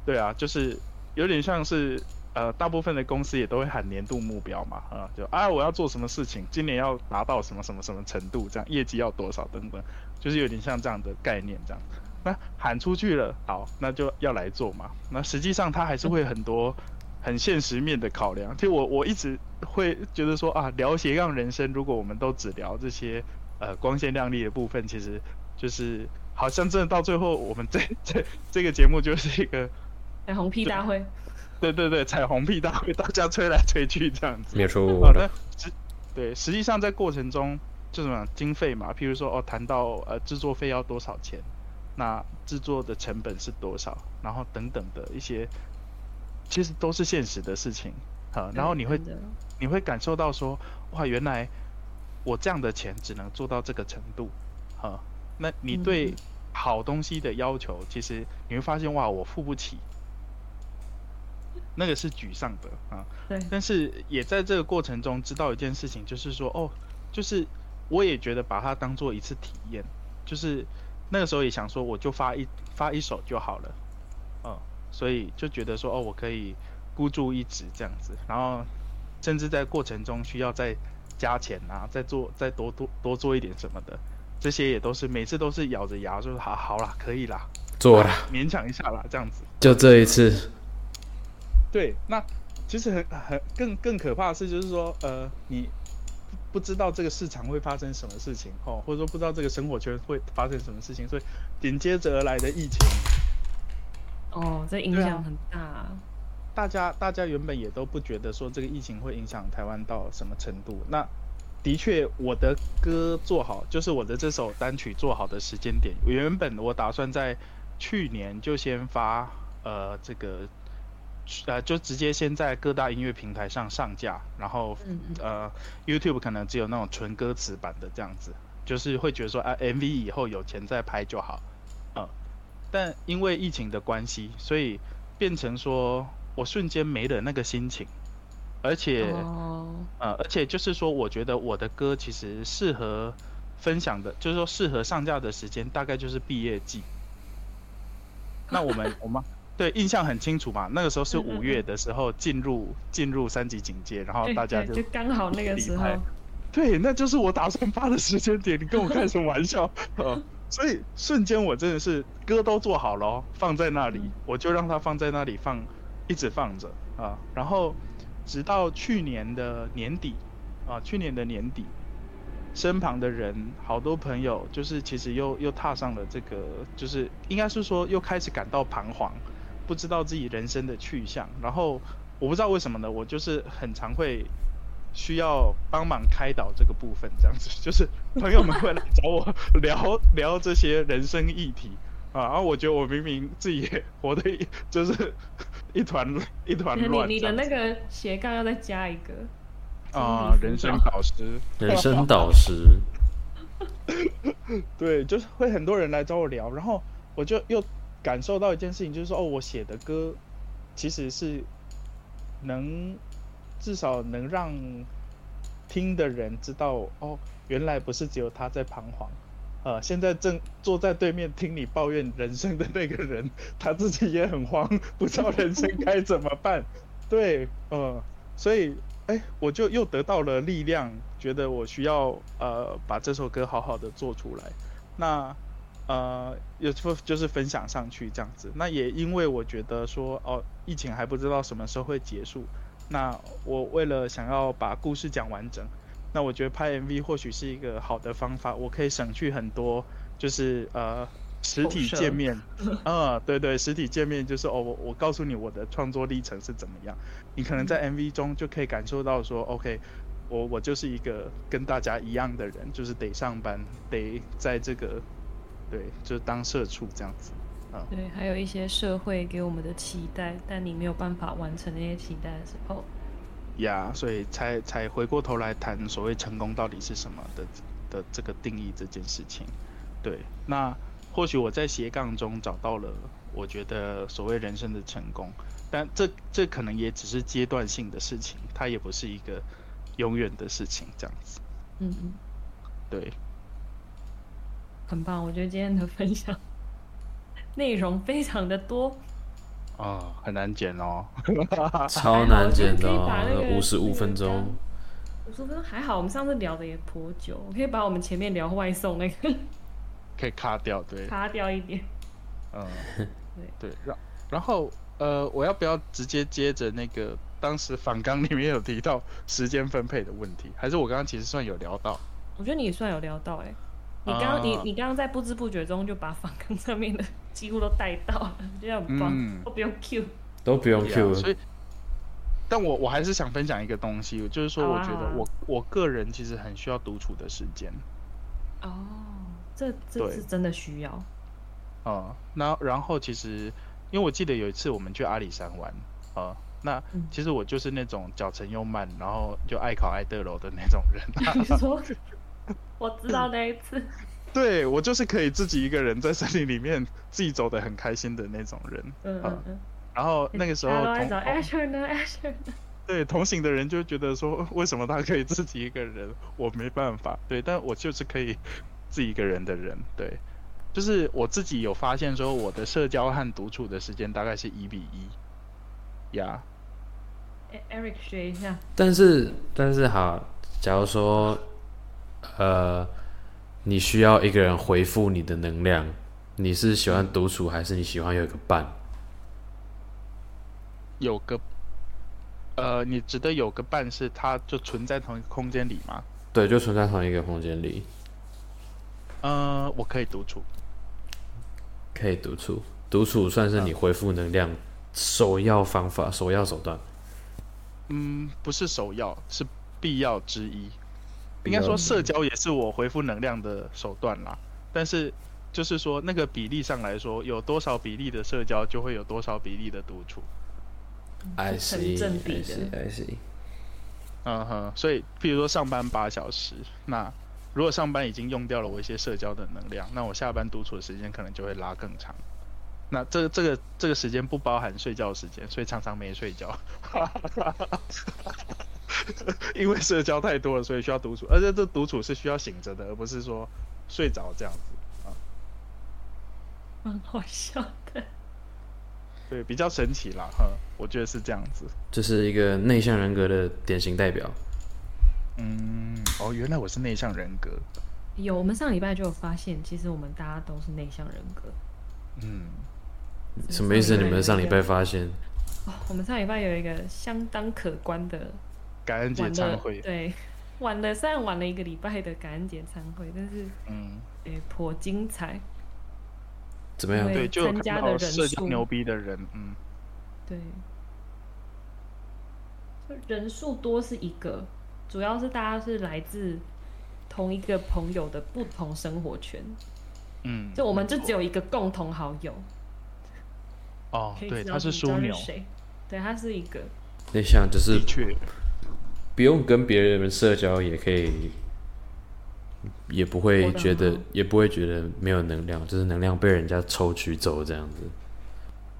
对啊，就是。有点像是，呃，大部分的公司也都会喊年度目标嘛，啊，就啊，我要做什么事情，今年要达到什么什么什么程度，这样业绩要多少等等，就是有点像这样的概念这样。那喊出去了，好，那就要来做嘛。那实际上它还是会很多很现实面的考量。就我我一直会觉得说啊，聊斜杠人生，如果我们都只聊这些呃光鲜亮丽的部分，其实就是好像真的到最后，我们这 <laughs> 这这个节目就是一个。彩虹屁大会，对对对，彩虹屁大会，大家吹来吹去这样子。没错。好的，实对，实际上在过程中就什么经费嘛，譬如说哦，谈到呃制作费要多少钱，那制作的成本是多少，然后等等的一些，其实都是现实的事情好。然后你会你会感受到说，哇，原来我这样的钱只能做到这个程度啊。那你对好东西的要求，其实你会发现哇，我付不起。那个是沮丧的啊，对，但是也在这个过程中知道一件事情，就是说哦，就是我也觉得把它当做一次体验，就是那个时候也想说，我就发一发一首就好了，嗯，所以就觉得说哦，我可以孤注一掷这样子，然后甚至在过程中需要再加钱啊，再做再多多多做一点什么的，这些也都是每次都是咬着牙说好好啦，可以啦，做了，勉强一下啦，这样子，就这一次。对，那其实很很更更可怕的是，就是说，呃，你不知道这个市场会发生什么事情，哦，或者说不知道这个生活圈会发生什么事情，所以紧接着而来的疫情，哦，这影响很大。大家大家原本也都不觉得说这个疫情会影响台湾到什么程度。那的确，我的歌做好，就是我的这首单曲做好的时间点，原本我打算在去年就先发，呃，这个。呃，就直接先在各大音乐平台上上架，然后呃，YouTube 可能只有那种纯歌词版的这样子，就是会觉得说啊，MV 以后有钱再拍就好，嗯，但因为疫情的关系，所以变成说我瞬间没了那个心情，而且呃，而且就是说，我觉得我的歌其实适合分享的，就是说适合上架的时间大概就是毕业季，那我们 <laughs> 我们。对，印象很清楚嘛。那个时候是五月的时候进入进入三级警戒，然后大家就就刚好那个时候。对，那就是我打算发的时间点。你跟我开什么玩笑？<laughs> 呃，所以瞬间我真的是歌都做好了，放在那里，我就让它放在那里放，一直放着啊。然后直到去年的年底啊，去年的年底，身旁的人好多朋友就是其实又又踏上了这个，就是应该是说又开始感到彷徨。不知道自己人生的去向，然后我不知道为什么呢，我就是很常会需要帮忙开导这个部分，这样子，<laughs> 就是朋友们会来找我 <laughs> 聊聊这些人生议题啊，然后我觉得我明明自己也活的 <laughs> 就是一团一团乱。你你的那个斜杠要再加一个啊，人生导师，人生导师，<laughs> <laughs> 对，就是会很多人来找我聊，然后我就又。感受到一件事情，就是说，哦，我写的歌其实是能至少能让听的人知道，哦，原来不是只有他在彷徨，呃，现在正坐在对面听你抱怨人生的那个人，他自己也很慌，不知道人生该怎么办。对，呃，所以，哎，我就又得到了力量，觉得我需要呃把这首歌好好的做出来。那。呃，有就就是分享上去这样子，那也因为我觉得说，哦，疫情还不知道什么时候会结束，那我为了想要把故事讲完整，那我觉得拍 MV 或许是一个好的方法，我可以省去很多，就是呃实体见面，<laughs> 啊，对对，实体见面就是哦，我我告诉你我的创作历程是怎么样，你可能在 MV 中就可以感受到说，OK，我我就是一个跟大家一样的人，就是得上班，得在这个。对，就是当社畜这样子。对，还有一些社会给我们的期待，但你没有办法完成那些期待的时候，呀，所以才才回过头来谈所谓成功到底是什么的的这个定义这件事情。对，那或许我在斜杠中找到了我觉得所谓人生的成功，但这这可能也只是阶段性的事情，它也不是一个永远的事情，这样子。嗯嗯，对，很棒，我觉得今天的分享 <laughs> 内容非常的多，啊、很难剪哦。<laughs> 超难剪的哦，五十五分钟。五十分钟还好，我们上次聊的也颇久，我可以把我们前面聊外送那个 <laughs> 可以卡掉，对，卡掉一点。嗯，对对，然然后呃，我要不要直接接着那个当时反纲里面有提到时间分配的问题，还是我刚刚其实算有聊到？我觉得你也算有聊到哎、你刚刚、你啊你刚刚在不知不觉中就把反抗上面的几乎都带到了，这样很棒，嗯都不用 Q。都不用 Q 了，所以，但我我还是想分享一个东西，就是说，我觉得我、我个人其实很需要独处的时间。哦，这这是真的需要。嗯，那然后其实，因为我记得有一次我们去阿里山玩，呃，那嗯其实我就是那种脚程又慢，然后就爱考爱得楼的那种人。<laughs> 你说，<laughs> <laughs> 我知道那一次，<laughs> 对我就是可以自己一个人在森林里面自己走的很开心的那种人。嗯嗯嗯，然后那个时候同大家都在找 Asher 呢，Asher 呢，<laughs> 对同行的人就觉得说，为什么他可以自己一个人，我没办法。对，但我就是可以自己一个人的人。对，就是我自己有发现说，我的社交和独处的时间大概是一比一。呀，哎 Eric 学一下，但是但是好，假如说，呃，你需要一个人回复你的能量，你是喜欢独处还是你喜欢有一个伴？有个呃，你指的有个伴是它就存在同一个空间里吗？对，就存在同一个空间里，呃，我可以独处。可以独处。独处算是你恢复能量首要方法、首要手段。嗯，不是首要，是必要之一。应该说社交也是我回复能量的手段啦。但是就是说那个比例上来说，有多少比例的社交，就会有多少比例的独处。I 成 see, 正比 I 的 see, I see。嗯哼，所以譬如说上班八小时，那如果上班已经用掉了我一些社交的能量，那我下班独处的时间可能就会拉更长。那这个这个这个时间不包含睡觉时间，所以常常没睡觉。<laughs> <laughs> 因为社交太多了，所以需要独处，而且这独处是需要醒着的，而不是说睡着这样子。蛮好笑的。对，比较神奇啦，哈，我觉得是这样子。这是一个内向人格的典型代表。嗯，哦，原来我是内向人格。有，我们上礼拜就有发现，其实我们大家都是内向人格。嗯，什么意思？你们上礼拜发现？哦，我们上礼拜有一个相当可观的感恩节晚了，忏悔。对，晚了虽然晚了一个礼拜的感恩节餐会，但是嗯，诶颇精彩。怎么样？对？就有看参加的人到社交数牛逼的人，嗯，对，就人数多是一个，主要是大家是来自同一个朋友的不同生活圈，嗯，就我们就只有一个共同好友，哦，对，他是枢纽，对，他是一个，内向就是的确，不用跟别人社交也可以，也不会觉得，也不会觉得没有能量，就是能量被人家抽取走这样子。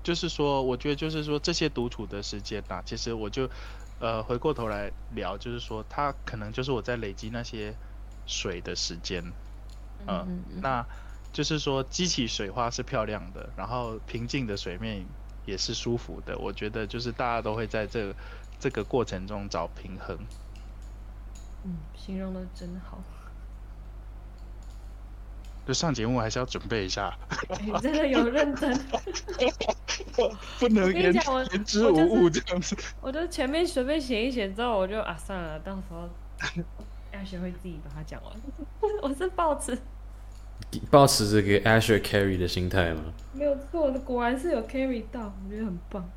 就是说，我觉得就是说这些独处的时间呐、其实我就呃回过头来聊，就是说它可能就是我在累积那些水的时间，嗯那就是说激起水花是漂亮的，然后平静的水面也是舒服的。我觉得就是大家都会在这个这个过程中找平衡。嗯，形容的真好，就上节目还是要准备一下，哎 <laughs> 你真的有认真，<laughs> 不能跟你言讲言之无物这样子。我就前面随便写一写之后，我就啊算了，到时候 <laughs> 要学会自己把它讲完。我是抱持抱持这个 Asher carry 的心态吗，没有错，果然是有 carry 到，我觉得很棒。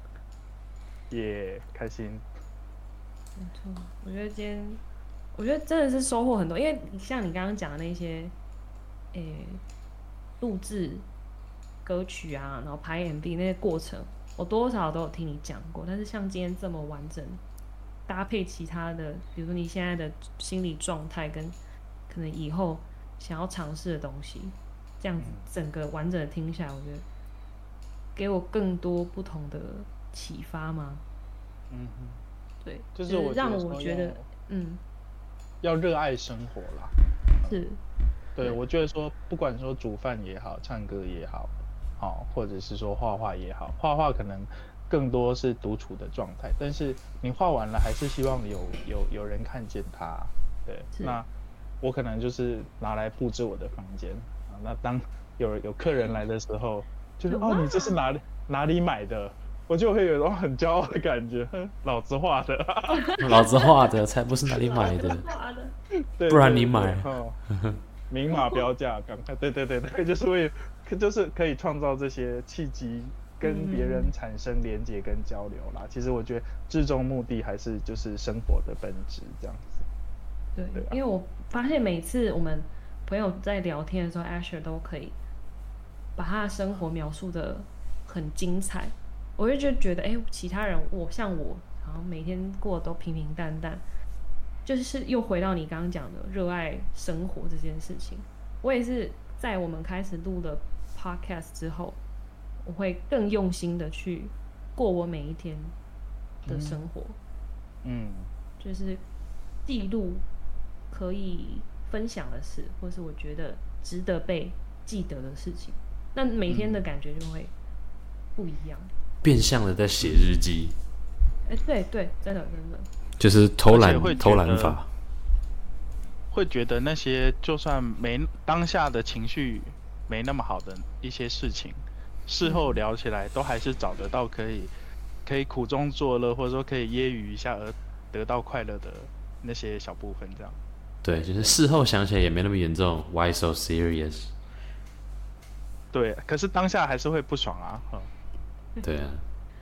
耶开心。错，我觉得今天，我觉得真的是收获很多，因为像你刚刚讲的那些，诶、录制歌曲啊，然后拍 MV 那些过程，我多少都有听你讲过。但是像今天这么完整，搭配其他的，比如说你现在的心理状态跟可能以后想要尝试的东西，这样子整个完整的听下来，我觉得给我更多不同的启发吗？嗯哼，对，就是我让我觉得，嗯，要热爱生活啦。是，对，我觉得说，不管说煮饭也好，唱歌也好，好、或者是说画画也好，画画可能更多是独处的状态，但是你画完了，还是希望有有有人看见它。对，那我可能就是拿来布置我的房间啊。那当有有客人来的时候，就是哦，你这是哪里哪里买的？我就会有一种很骄傲的感觉，哼 <laughs> 老子画的。<laughs> 老子画的才不是哪里买的。不然你买哦，明码标价，赶快，对对对对，<laughs> 就是为，可就是可以创造这些契机，跟别人产生连接跟交流啦。其实我觉得最终目的还是就是生活的本质这样子。对对啊，因为我发现每次我们朋友在聊天的时候，Asher 都可以把他的生活描述的很精彩，我就就觉得，哎、其他人我像我，然后每天过得都平平淡淡，就是又回到你刚刚讲的热爱生活这件事情。我也是在我们开始录了 Podcast 之后，我会更用心的去过我每一天的生活。嗯就是记录可以分享的事，或是我觉得值得被记得的事情，那每天的感觉就会不一样。变相的在写日记，哎、对对，真的真的，就是偷懒会偷懒法。会觉得那些就算没当下的情绪没那么好的一些事情，事后聊起来都还是找得到可以可以苦中作乐，或者说可以揶揄一下而得到快乐的那些小部分，这样。对，就是事后想起来也没那么严重。Why so serious？对，可是当下还是会不爽啊，嗯，对啊，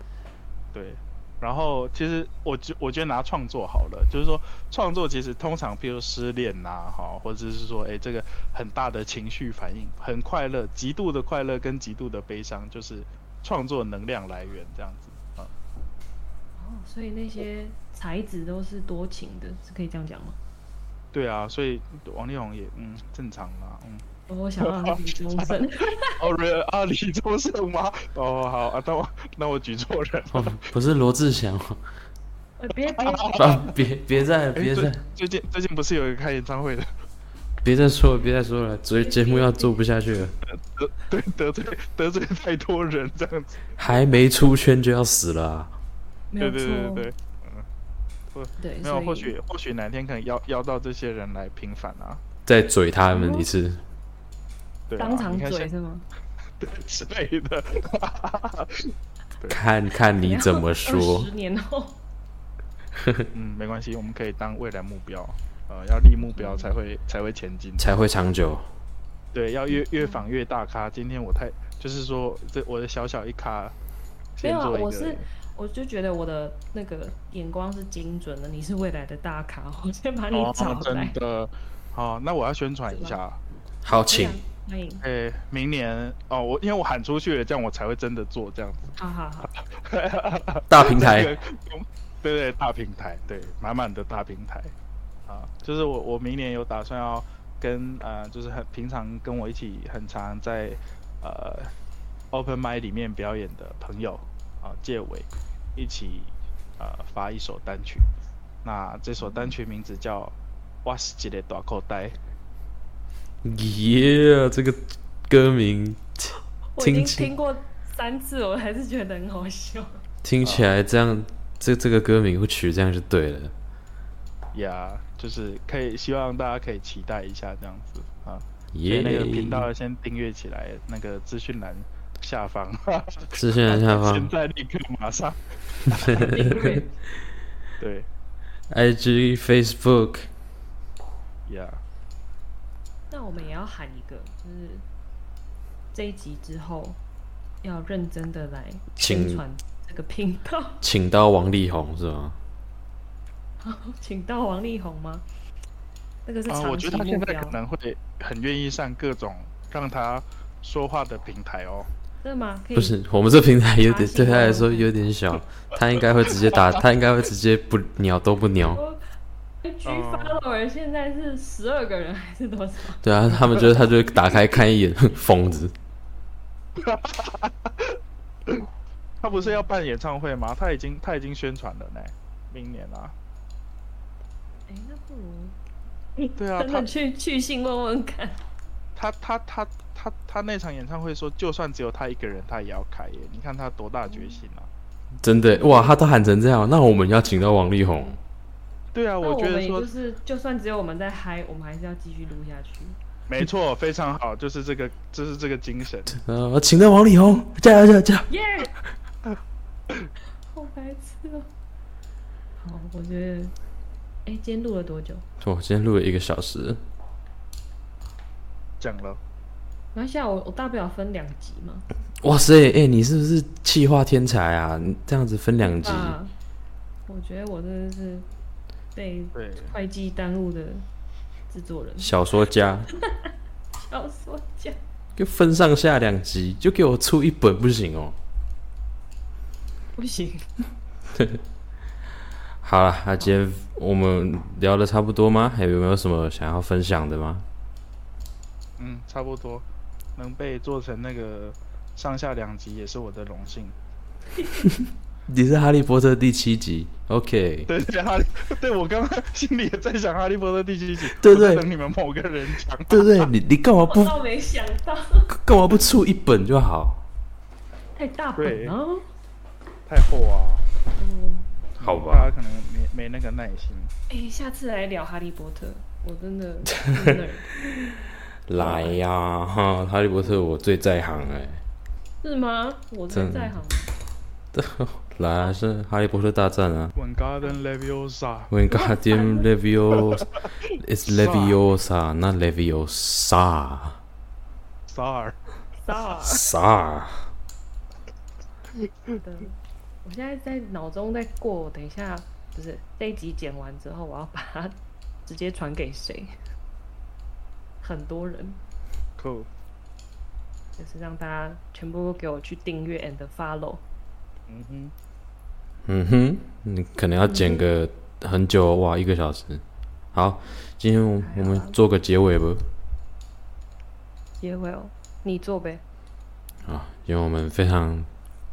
<laughs> 对。然后其实我觉我觉得拿创作好了，就是说创作其实通常譬如失恋呐，哈，或者是说哎这个很大的情绪反应，很快乐，极度的快乐跟极度的悲伤，就是创作能量来源这样子啊。哦，所以那些才子都是多情的，是可以这样讲吗？对啊，所以王力宏也嗯正常啦，嗯。我想要李宗盛，<laughs> 哦，人啊，李宗盛吗？哦，好啊，那我那我举错人了。哦，不是罗志祥别别，<laughs> 啊，别别再别再最近最近不是有一个开演唱会的，别再说了，别再说了，节节目要做不下去了，得对得罪得罪太多人这样子。还没出圈就要死了啊！没有对对对嗯，对，对，没有，或许或许哪天可能邀邀到这些人来平反啊，再嘴他们一次，对啊，当场嘴是吗？<laughs> 之类的。<laughs> 看看你怎么说十。年后，<laughs> 嗯，没关系，我们可以当未来目标，呃，要立目标才会才会前进。才会长久。对，要越越访越大咖。今天我太就是说，这我的小小一咖，没有啊，我是我就觉得我的那个眼光是精准的，你是未来的大咖，我先把你哦找，来真。的。好，那我要宣传一下。好，请欢迎，诶、明年哦，我因为我喊出去了，这样我才会真的做这样子。好好好，<laughs> 大平台这个对对，大平台，对，满满的大平台。啊，就是我我明年有打算要跟呃，就是很平常跟我一起很常在呃 open m i 里面表演的朋友啊，借伟一起呃发一首单曲。那这首单曲名字叫《我是一个大口袋》。耶，这个歌名我已经听起听过三次，我还是觉得很好笑。听起来这样，这这个歌名会取这样就对了。呀就是可以希望大家可以期待一下这样子啊。耶，那个频道先订阅起来，那个资讯栏下方，资讯栏下方。现方在立刻马上，<laughs> 对，IG、Facebook，呀那我们也要喊一个，就是这一集之后要认真的来宣请传这个频道。<laughs> 请到王力宏是吗？<laughs> 请到王力宏吗？那个是啊，我长期目觉得他现在。可能会很愿意上各种让他说话的平台哦。真的吗？不是，我们这平台有点对他来哦说有点小，他应该会直接打，他应该会直接不鸟都不鸟。<laughs> <laughs> follower 现在是十二个人还是多少？<laughs> 对啊，他们觉得他就打开看一眼，疯子。<laughs> 他不是要办演唱会吗？他已经他已经宣传了呢，明年啊。哎、那不如对啊，他真的去去信问问看。他他他他他那场演唱会说，就算只有他一个人，他也要开耶！你看他多大决心啊！真的哇，他都喊成这样，那我们要请到王力宏。对啊，我觉得说就是，就算只有我们在嗨，我们还是要继续录下去。没错，非常好，就是这个，就是这个精神。呃，请到王力宏，加油加油加油！耶、<laughs> 好白痴哦、好，我觉得，哎、今天录了多久？我今天录了一个小时，讲了，然后下我我大不了分两集嘛。哇塞，哎、你是不是气化天才啊？你这样子分两集，啊，我觉得我真的是被，会计耽误的制作人。小说家，<laughs> 小说家，就分上下两集，就给我出一本不行哦。不行，<laughs> 好了，那今天我们聊的差不多吗？还有没有什么想要分享的吗？嗯，差不多，能被做成那个上下两集也是我的荣幸。<laughs> 你是哈利波特第七集，OK？对对，哈利，<laughs> 对我刚刚心里也在想哈利波特第七集，对对等你们某个人讲。对不对？你你干嘛我不倒没想到，干嘛不出一本就好？太大本了。太厚啊，嗯，好大家可能没没那个耐心。哎、下次来聊哈利波特，我真的 <laughs> 真的来呀，哈！哈利波特我最在行哎、是吗？我真在行。<laughs> 来啊，是哈利波特大战啊 When Garden Leviosa，！Wingardium Leviosa is Leviosa, not Leviosa. Star，萨尔 Sa. 的，我现在在脑中在过，等一下不是这一集剪完之后，我要把它直接传给谁？很多人，cool，就是让大家全部给我去订阅 and follow。嗯哼，嗯哼，你可能要剪个很久哇，一个小时。好，今天我我们做个结尾吧。结尾哦，你做呗。啊，因为我们非常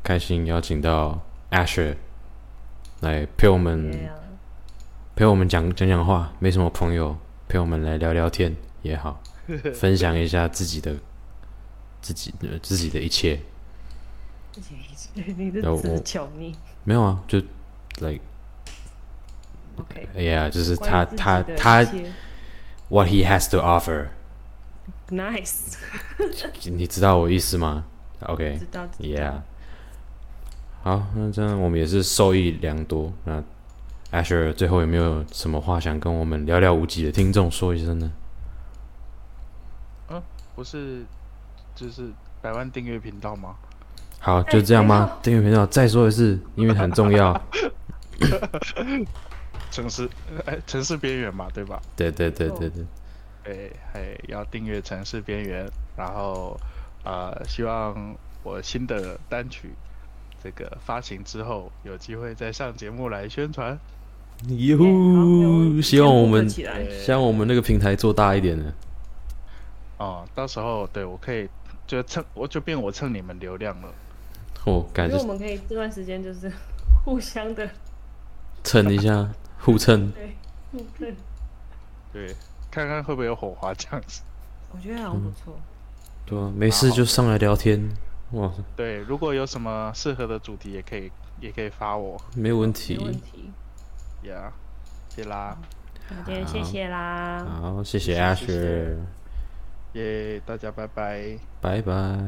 开心邀请到 Asher 来陪我们陪我们讲讲讲话，没什么朋友陪我们来聊聊天也好，<laughs> 分享一下自己的自己的自己的一切。你是那我自巧你没有啊，就 like OK。哎呀，就是他他他切 what he has to offer，nice，你知道我意思吗？OK，知道知道 Yeah，好，那这样我们也是受益良多。那 Asher 最后有没有什么话想跟我们寥寥无几的听众说一声呢？不是，就是百万订阅频道吗？好，就这样吗？订阅频道再说一次，因为很重要。<laughs> 城市，哎，城市边缘嘛，对吧？对对对对对，对，还要订阅城市边缘，然后呃，希望我新的单曲这个发行之后，有机会再上节目来宣传。哟希望我们希望我们那个平台做大一点呢。哦，到时候对我可以就蹭，我就变我蹭你们流量了。哦，感觉因为我们可以这段时间就是 <laughs> 互相的蹭一下，互蹭。对对，看看会不会有火花这样子。我觉得好像不错。对啊，没事就上来聊天。哇，对，如果有什么适合的主题，也可以也可以发我。没问题没题。问题。呀、谢啦，那今天谢谢啦。好，谢谢谢谢谢 Asher，耶，大家拜拜。拜拜。